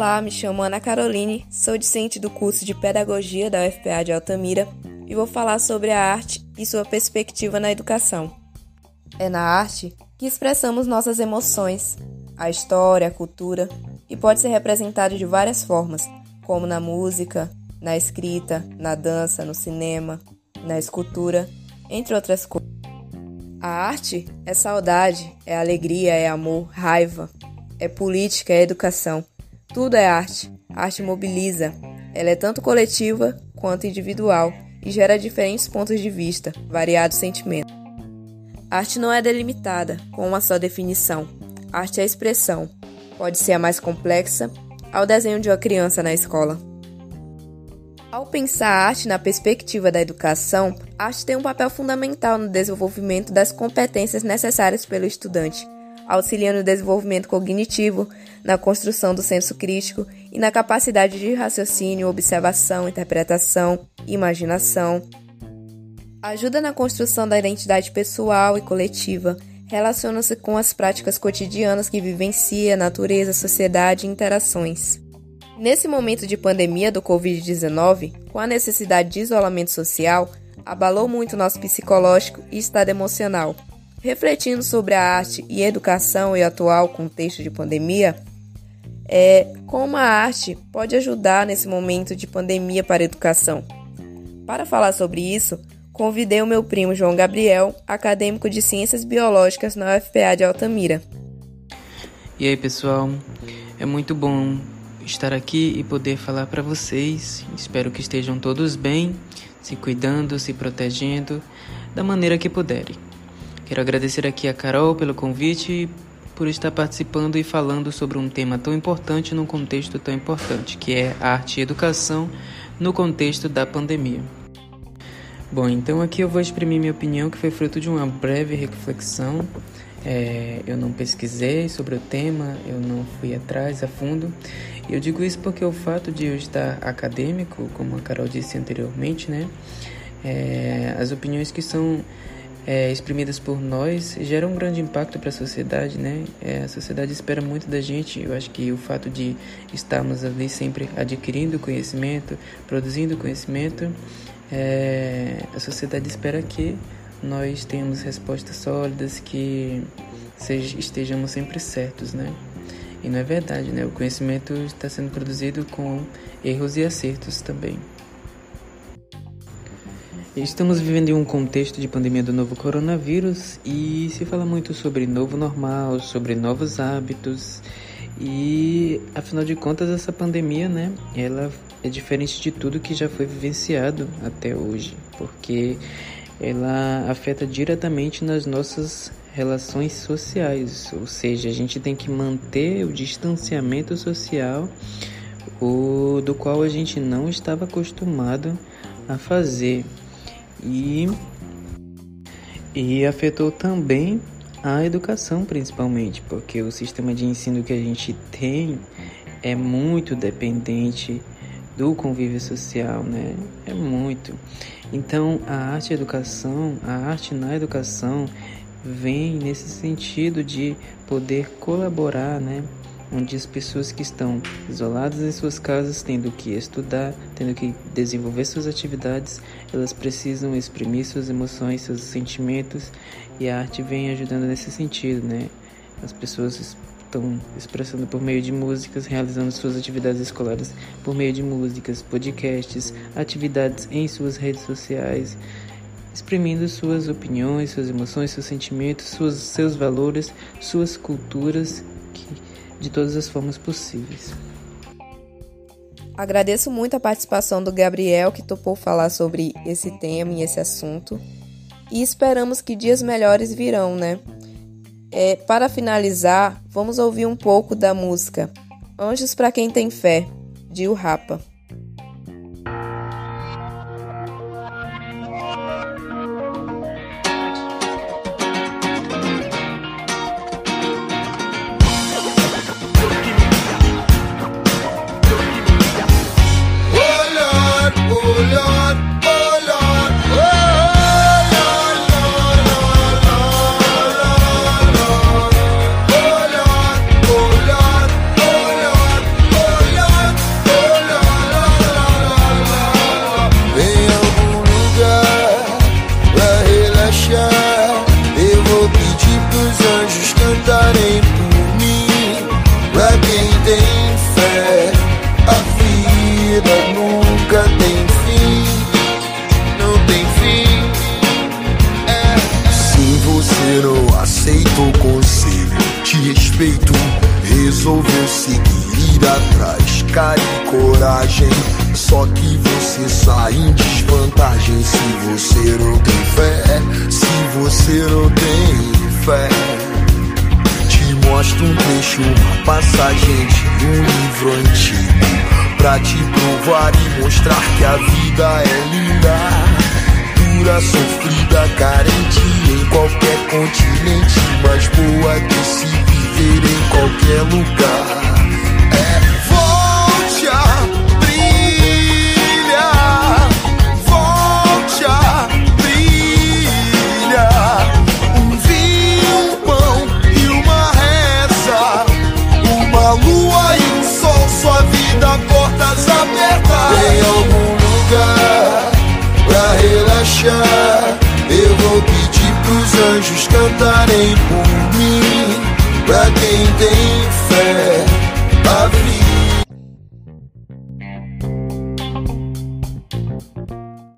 Olá, me chamo Ana Caroline, sou discente do curso de Pedagogia da UFPA de Altamira e vou falar sobre a arte e sua perspectiva na educação. É na arte que expressamos nossas emoções, a história, a cultura, e pode ser representado de várias formas, como na música, na escrita, na dança, no cinema, na escultura, entre outras coisas. A arte é saudade, é alegria, é amor, raiva, é política, é educação. Tudo é arte. A arte mobiliza. Ela é tanto coletiva quanto individual e gera diferentes pontos de vista, variados sentimentos. A arte não é delimitada com uma só definição. A arte é expressão. Pode ser a mais complexa ao desenho de uma criança na escola. Ao pensar a arte na perspectiva da educação, a arte tem um papel fundamental no desenvolvimento das competências necessárias pelo estudante auxilia no desenvolvimento cognitivo, na construção do senso crítico e na capacidade de raciocínio, observação, interpretação, imaginação. Ajuda na construção da identidade pessoal e coletiva, relaciona-se com as práticas cotidianas que vivencia, natureza, sociedade e interações. Nesse momento de pandemia do Covid-19, com a necessidade de isolamento social, abalou muito nosso psicológico e estado emocional refletindo sobre a arte e educação e atual contexto de pandemia, é como a arte pode ajudar nesse momento de pandemia para a educação. Para falar sobre isso, convidei o meu primo João Gabriel, acadêmico de Ciências Biológicas na UFPA de Altamira. E aí, pessoal? É muito bom estar aqui e poder falar para vocês. Espero que estejam todos bem, se cuidando, se protegendo da maneira que puderem. Quero agradecer aqui a Carol pelo convite e por estar participando e falando sobre um tema tão importante num contexto tão importante, que é arte e educação no contexto da pandemia. Bom, então aqui eu vou exprimir minha opinião, que foi fruto de uma breve reflexão. É, eu não pesquisei sobre o tema, eu não fui atrás a fundo. Eu digo isso porque o fato de eu estar acadêmico, como a Carol disse anteriormente, né? É, as opiniões que são é, exprimidas por nós geram um grande impacto para a sociedade, né? É, a sociedade espera muito da gente. Eu acho que o fato de estarmos ali sempre adquirindo conhecimento, produzindo conhecimento, é, a sociedade espera que nós tenhamos respostas sólidas, que estejamos sempre certos, né? E não é verdade, né? O conhecimento está sendo produzido com erros e acertos também. Estamos vivendo em um contexto de pandemia do novo coronavírus e se fala muito sobre novo normal, sobre novos hábitos. E afinal de contas essa pandemia, né, ela é diferente de tudo que já foi vivenciado até hoje, porque ela afeta diretamente nas nossas relações sociais, ou seja, a gente tem que manter o distanciamento social o do qual a gente não estava acostumado a fazer e, e afetou também a educação, principalmente, porque o sistema de ensino que a gente tem é muito dependente do convívio social, né? É muito. Então, a arte educação, a arte na educação vem nesse sentido de poder colaborar, né? Onde as pessoas que estão isoladas em suas casas, tendo que estudar, tendo que desenvolver suas atividades, elas precisam exprimir suas emoções, seus sentimentos, e a arte vem ajudando nesse sentido, né? As pessoas estão expressando por meio de músicas, realizando suas atividades escolares por meio de músicas, podcasts, atividades em suas redes sociais, exprimindo suas opiniões, suas emoções, seus sentimentos, suas, seus valores, suas culturas de todas as formas possíveis. Agradeço muito a participação do Gabriel, que topou falar sobre esse tema e esse assunto. E esperamos que dias melhores virão, né? É, para finalizar, vamos ouvir um pouco da música Anjos para Quem Tem Fé, de O Resolveu seguir, ir atrás, cara e coragem. Só que você sai em desvantagem se você não tem fé. Se você não tem fé. Te mostro um trecho, uma passagem de um livro antigo. Pra te provar e mostrar que a vida é linda dura, sofrida, carente em qualquer continente, mais boa que se viver em qualquer lugar. É volte a brilhar, volte a brilhar. Um vinho, um pão e uma reza, uma lua e um sol, sua vida portas abertas. Tem algum lugar pra relaxar. Eu vou pedir pros anjos cantarem por. Pra quem tem fé.